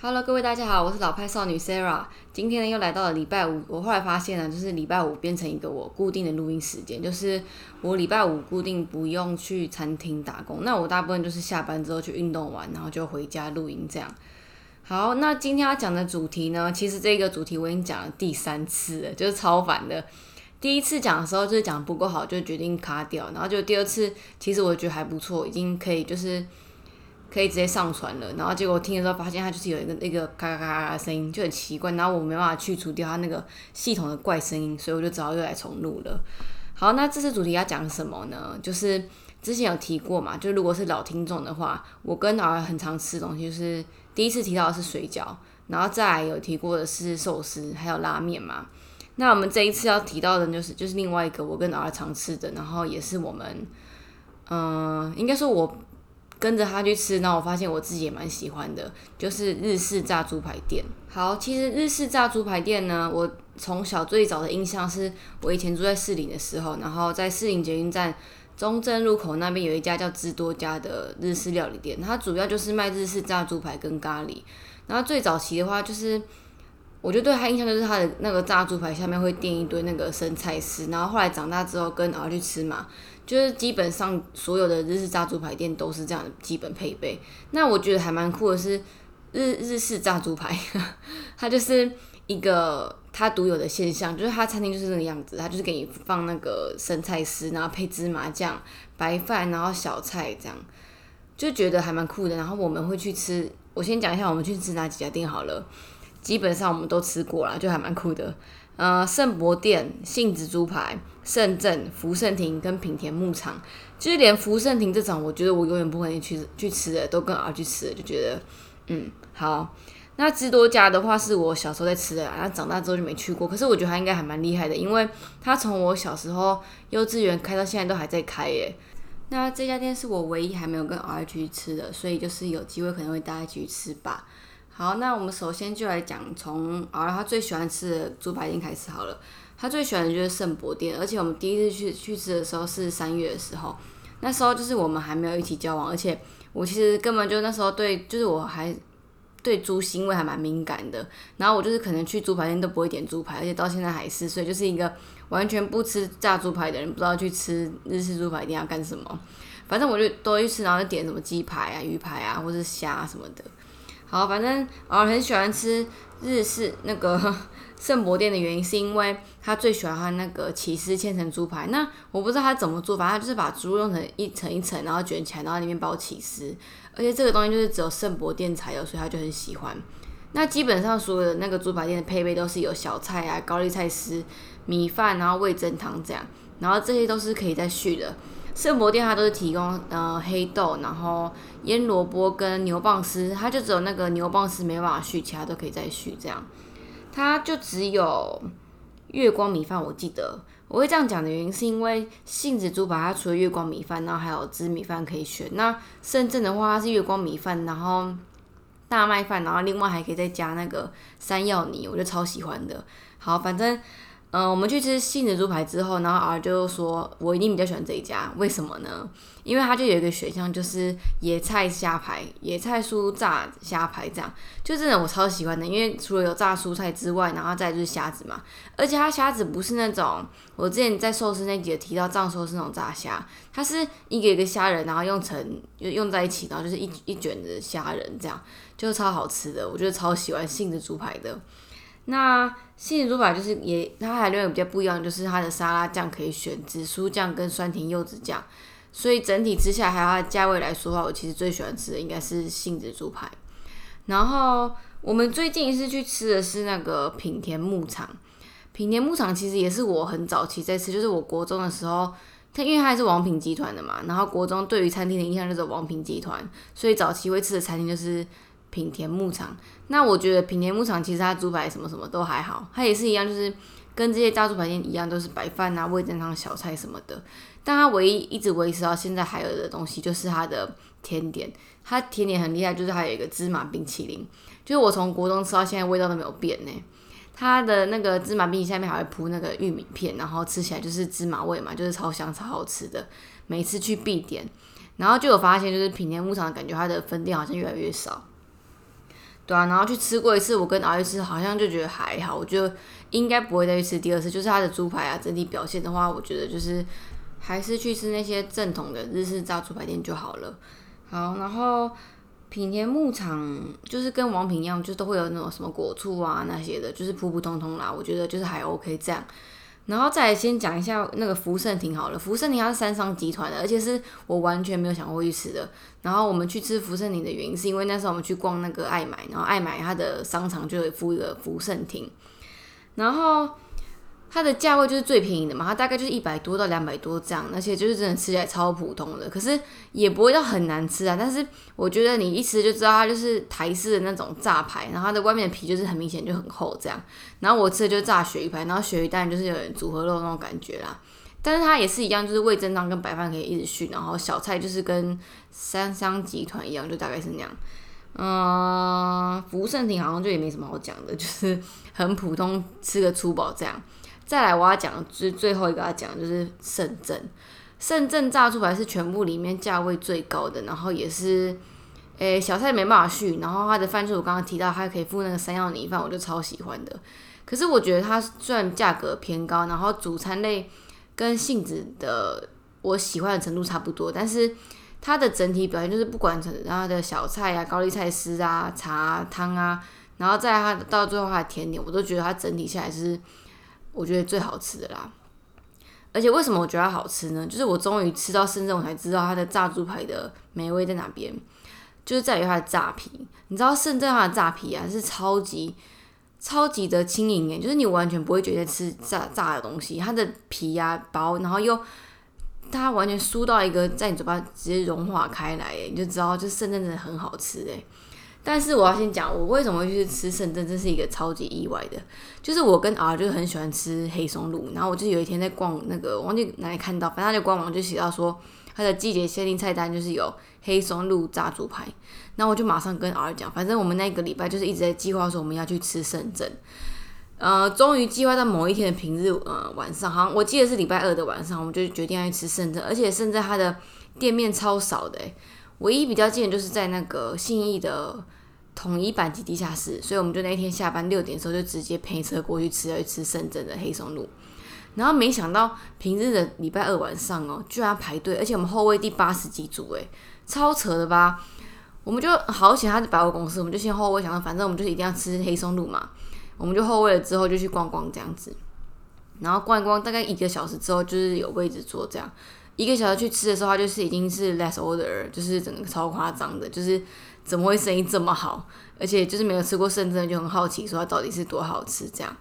Hello，各位大家好，我是老派少女 Sarah。今天呢又来到了礼拜五，我后来发现呢，就是礼拜五变成一个我固定的录音时间，就是我礼拜五固定不用去餐厅打工，那我大部分就是下班之后去运动完，然后就回家录音这样。好，那今天要讲的主题呢，其实这个主题我已经讲了第三次了，就是超烦的。第一次讲的时候就是讲不够好，就决定卡掉，然后就第二次，其实我觉得还不错，已经可以就是。可以直接上传了，然后结果我听的时候发现它就是有一个那个咔咔咔咔的声音，就很奇怪，然后我没办法去除掉它那个系统的怪声音，所以我就只好又来重录了。好，那这次主题要讲什么呢？就是之前有提过嘛，就如果是老听众的话，我跟儿很常吃的东西，就是第一次提到的是水饺，然后再来有提过的是寿司，还有拉面嘛。那我们这一次要提到的就是就是另外一个我跟儿常吃的，然后也是我们，嗯，应该说我。跟着他去吃，然后我发现我自己也蛮喜欢的，就是日式炸猪排店。好，其实日式炸猪排店呢，我从小最早的印象是我以前住在士林的时候，然后在士林捷运站中正路口那边有一家叫知多家的日式料理店，它主要就是卖日式炸猪排跟咖喱。然后最早期的话，就是我就对他印象就是他的那个炸猪排下面会垫一堆那个生菜丝，然后后来长大之后跟儿去吃嘛。就是基本上所有的日式炸猪排店都是这样的基本配备。那我觉得还蛮酷的是日日式炸猪排，它就是一个它独有的现象，就是它餐厅就是那个样子，它就是给你放那个生菜丝，然后配芝麻酱、白饭，然后小菜这样，就觉得还蛮酷的。然后我们会去吃，我先讲一下我们去吃哪几家店好了。基本上我们都吃过了，就还蛮酷的。呃，圣博店、杏子猪排、圣正、福盛亭跟品田牧场，就是连福盛亭这种，我觉得我永远不会去去吃的，都跟儿去吃，就觉得嗯好。那知多家的话，是我小时候在吃的，然后长大之后就没去过。可是我觉得他应该还蛮厉害的，因为他从我小时候幼稚园开到现在都还在开耶。那这家店是我唯一还没有跟儿去吃的，所以就是有机会可能会带他去吃吧。好，那我们首先就来讲从啊他最喜欢吃的猪排店开始好了。他最喜欢的就是圣博店，而且我们第一次去去吃的时候是三月的时候，那时候就是我们还没有一起交往，而且我其实根本就那时候对，就是我还对猪腥味还蛮敏感的。然后我就是可能去猪排店都不会点猪排，而且到现在还是，所以就是一个完全不吃炸猪排的人，不知道去吃日式猪排店要干什么。反正我就都去吃，然后就点什么鸡排啊、鱼排啊，或是虾什么的。好，反正我很喜欢吃日式那个 圣博店的原因，是因为他最喜欢他那个起司千层猪排。那我不知道他怎么做，反正他就是把猪肉用成一层一层，然后卷起来，然后里面包起司。而且这个东西就是只有圣博店才有，所以他就很喜欢。那基本上所有的那个猪排店的配备都是有小菜啊、高丽菜丝、米饭，然后味增汤这样，然后这些都是可以再续的。圣博店它都是提供呃黑豆，然后腌萝卜跟牛蒡丝，它就只有那个牛蒡丝没办法续，其他都可以再续。这样，它就只有月光米饭。我记得我会这样讲的原因，是因为杏子猪排它除了月光米饭，然后还有紫米饭可以选。那深圳的话，它是月光米饭，然后大麦饭，然后另外还可以再加那个山药泥，我就超喜欢的。好，反正。嗯，我们去吃杏子猪排之后，然后儿就说：“我一定比较喜欢这一家，为什么呢？因为它就有一个选项，就是野菜虾排、野菜蔬炸虾排，这样就真的我超喜欢的。因为除了有炸蔬菜之外，然后再就是虾子嘛，而且它虾子不是那种我之前在寿司那集提到藏寿司那种炸虾，它是一个一个虾仁，然后用成用在一起，然后就是一一卷的虾仁，这样就超好吃的。我觉得超喜欢杏子猪排的。”那杏仁猪排就是也，它还另外比较不一样，就是它的沙拉酱可以选紫苏酱跟酸甜柚子酱，所以整体吃下来还有它的价位来说的话，我其实最喜欢吃的应该是杏子猪排。然后我们最近一次去吃的是那个品田牧场，品田牧场其实也是我很早期在吃，就是我国中的时候，它因为它还是王品集团的嘛，然后国中对于餐厅的印象就是王品集团，所以早期会吃的餐厅就是。品田牧场，那我觉得品田牧场其实它猪排什么什么都还好，它也是一样，就是跟这些大猪排店一样，都是白饭啊、味增汤、小菜什么的。但它唯一一直维持到现在还有的东西，就是它的甜点。它甜点很厉害，就是它有一个芝麻冰淇淋，就是我从国中吃到现在，味道都没有变呢。它的那个芝麻冰淇淋下面还会铺那个玉米片，然后吃起来就是芝麻味嘛，就是超香超好吃的。每次去必点，然后就有发现，就是品田牧场的感觉，它的分店好像越来越少。对啊，然后去吃过一次，我跟阿姨吃，好像就觉得还好，我觉得应该不会再去吃第二次。就是它的猪排啊，整体表现的话，我觉得就是还是去吃那些正统的日式炸猪排店就好了。好，然后品田牧场就是跟王品一样，就都会有那种什么果醋啊那些的，就是普普通通啦。我觉得就是还 OK 这样。然后再先讲一下那个福盛庭好了，福盛庭它是三商集团的，而且是我完全没有想过去吃的。然后我们去吃福盛庭的原因，是因为那时候我们去逛那个爱买，然后爱买它的商场就有附一个福盛庭，然后。它的价位就是最便宜的嘛，它大概就是一百多到两百多这样，而且就是真的吃起来超普通的，可是也不会到很难吃啊。但是我觉得你一吃就知道它就是台式的那种炸排，然后它的外面的皮就是很明显就很厚这样。然后我吃的就是炸鳕鱼排，然后鳕鱼蛋就是有点组合肉那种感觉啦。但是它也是一样，就是味增汤跟白饭可以一直续，然后小菜就是跟三香集团一样，就大概是那样。嗯，福盛庭好像就也没什么好讲的，就是很普通，吃个粗饱这样。再来，我要讲最最后一个要讲就是盛正，盛正炸出来是全部里面价位最高的，然后也是，诶小菜没办法续，然后它的饭是我刚刚提到，它可以附那个山药泥饭，我就超喜欢的。可是我觉得它虽然价格偏高，然后主餐类跟杏子的我喜欢的程度差不多，但是它的整体表现就是不管它的小菜啊、高丽菜丝啊、茶汤啊，然后再它到最后它的甜点，我都觉得它整体下来是。我觉得最好吃的啦，而且为什么我觉得它好吃呢？就是我终于吃到深圳，我才知道它的炸猪排的美味在哪边，就是在于它的炸皮。你知道深圳它的炸皮啊是超级超级的轻盈诶，就是你完全不会觉得吃炸炸的东西，它的皮呀薄，然后又它完全酥到一个在你嘴巴直接融化开来，诶，你就知道就是深圳真的很好吃诶。但是我要先讲，我为什么会去吃圣正，这是一个超级意外的。就是我跟 R 就是很喜欢吃黑松露，然后我就有一天在逛那个，忘记哪里看到，反正他的官网就写到说，它的季节限定菜单就是有黑松露炸猪排。然后我就马上跟 R 讲，反正我们那个礼拜就是一直在计划说我们要去吃圣正。呃，终于计划到某一天的平日，呃，晚上，好像我记得是礼拜二的晚上，我们就决定要去吃圣正，而且圣正它的店面超少的，唯一比较近的就是在那个信义的统一板级地下室，所以我们就那天下班六点的时候就直接配车过去吃，要去吃深圳的黑松露。然后没想到平日的礼拜二晚上哦，居然排队，而且我们后位第八十几组，诶，超扯的吧？我们就好险，他是百货公司，我们就先后位，想到反正我们就是一定要吃黑松露嘛，我们就后位了之后就去逛逛这样子，然后逛一逛，大概一个小时之后就是有位置坐这样。一个小时去吃的时候，它就是已经是 less order，就是整个超夸张的，就是怎么会生意这么好？而且就是没有吃过圣正，就很好奇说它到底是多好吃这样。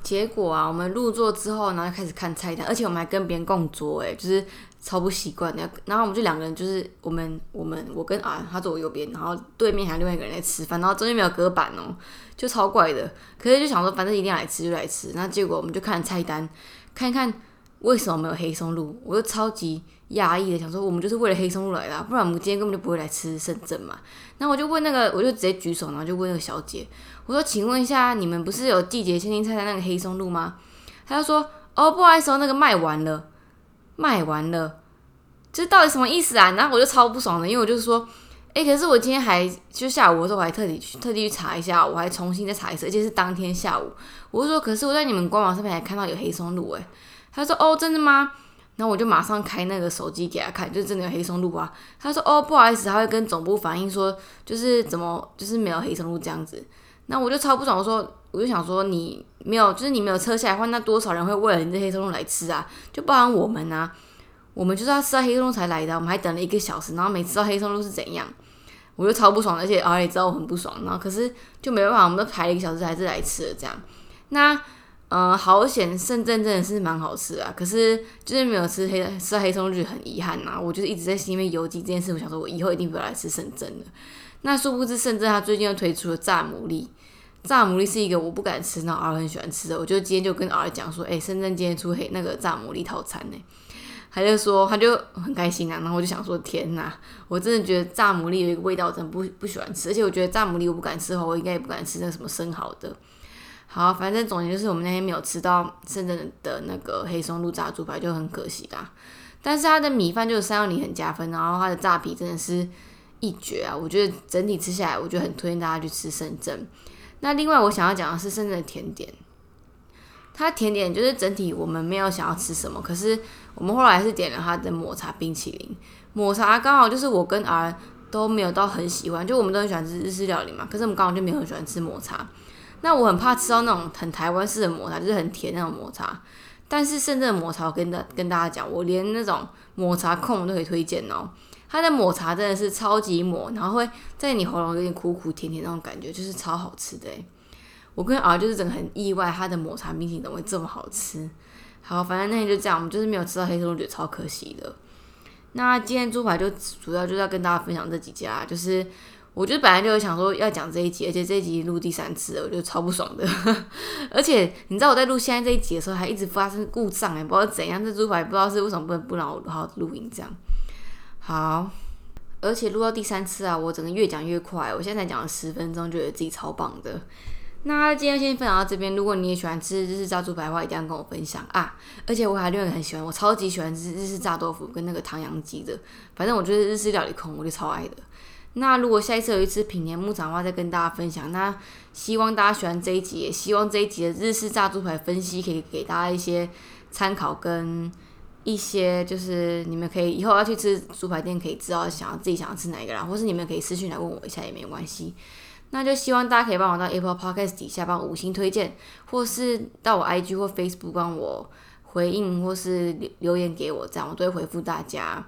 结果啊，我们入座之后，然后就开始看菜单，而且我们还跟别人共桌，诶，就是超不习惯的。然后我们就两个人，就是我们我们我跟啊，他坐我右边，然后对面还有另外一个人在吃饭，然后中间没有隔板哦，就超怪的。可是就想说，反正一定要来吃就来吃。那结果我们就看菜单，看一看。为什么没有黑松露？我就超级压抑的想说，我们就是为了黑松露来的，不然我们今天根本就不会来吃深圳嘛。那我就问那个，我就直接举手，然后就问那个小姐，我说：“请问一下，你们不是有季节限定菜单那个黑松露吗？”他就说：“哦，不好意思哦，那个卖完了，卖完了。”这到底什么意思啊？然后我就超不爽的，因为我就说，哎，可是我今天还就下午的时候，我还特地去特地去查一下，我还重新再查一次，而且是当天下午。我就说，可是我在你们官网上面还看到有黑松露，哎。他说：“哦，真的吗？”然后我就马上开那个手机给他看，就真的有黑松露啊。他说：“哦，不好意思，他会跟总部反映说，就是怎么就是没有黑松露这样子。”那我就超不爽，我说：“我就想说，你没有，就是你没有撤下来的话，那多少人会为了你这黑松露来吃啊？就包含我们啊，我们就是要吃到黑松露才来的，我们还等了一个小时，然后没吃到黑松露是怎样？我就超不爽，而且啊也知道我很不爽，然后可是就没办法，我们都排了一个小时还是来吃了这样。那。嗯，好险，深圳真的是蛮好吃啊。可是就是没有吃黑吃黑松露，很遗憾呐。我就是一直在心里面邮寄这件事，我想说我以后一定不要来吃深圳了。那殊不知深圳它最近又推出了炸牡蛎，炸牡蛎是一个我不敢吃，那儿很喜欢吃的。我就今天就跟儿讲说，哎，深圳今天出黑那个炸牡蛎套餐呢，他就说他就很开心啊。然后我就想说，天呐，我真的觉得炸牡蛎有一个味道，真的不不喜欢吃。而且我觉得炸牡蛎我不敢吃的话，我应该也不敢吃那什么生蚝的。好，反正总结就是我们那天没有吃到深圳的那个黑松露炸猪排，就很可惜啦。但是它的米饭就是三幺零很加分，然后它的炸皮真的是一绝啊！我觉得整体吃下来，我觉得很推荐大家去吃深圳。那另外我想要讲的是深圳的甜点，它甜点就是整体我们没有想要吃什么，可是我们后来是点了它的抹茶冰淇淋。抹茶刚好就是我跟 R 都没有到很喜欢，就我们都很喜欢吃日式料理嘛，可是我们刚好就没有很喜欢吃抹茶。那我很怕吃到那种很台湾式的抹茶，就是很甜那种抹茶。但是深圳的抹茶，我跟大跟大家讲，我连那种抹茶控我都可以推荐哦。它的抹茶真的是超级抹，然后会在你喉咙有点苦苦甜甜那种感觉，就是超好吃的。我跟儿就是整个很意外，它的抹茶冰淇淋怎么会这么好吃？好，反正那天就这样，我们就是没有吃到黑松露，觉得超可惜的。那今天猪排就主要就是要跟大家分享这几家，就是我就本来就有想说要讲这一集，而且这一集录第三次，我觉得超不爽的。而且你知道我在录现在这一集的时候，还一直发生故障哎，不知道怎样，这猪排不知道是为什么不能不让我好好录音这样。好，而且录到第三次啊，我整个越讲越快，我现在才讲了十分钟，觉得自己超棒的。那今天先分享到这边。如果你也喜欢吃日式炸猪排的话，一定要跟我分享啊！而且我还另外很喜欢，我超级喜欢吃日式炸豆腐跟那个唐扬鸡的。反正我觉得日式料理控，我就超爱的。那如果下一次有一次品年牧场的话，再跟大家分享。那希望大家喜欢这一集，也希望这一集的日式炸猪排分析可以给大家一些参考，跟一些就是你们可以以后要去吃猪排店，可以知道想要自己想要吃哪一个啦，或是你们可以私信来问我一下也没关系。那就希望大家可以帮我到 Apple Podcast 底下帮我五星推荐，或是到我 IG 或 Facebook 帮我回应，或是留言给我，这样我都会回复大家。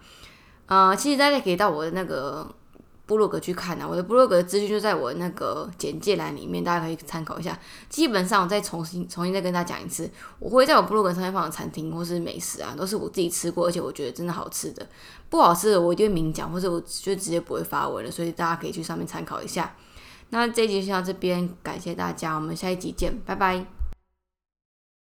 呃，其实大家可以到我的那个部落格去看啊，我的部落格资讯就在我那个简介栏里面，大家可以参考一下。基本上我再重新重新再跟大家讲一次，我会在我部落格上面放的餐厅或是美食啊，都是我自己吃过，而且我觉得真的好吃的。不好吃的我一定会明讲，或者我就直接不会发文了，所以大家可以去上面参考一下。那这一集就到这边，感谢大家，我们下一集见，拜拜。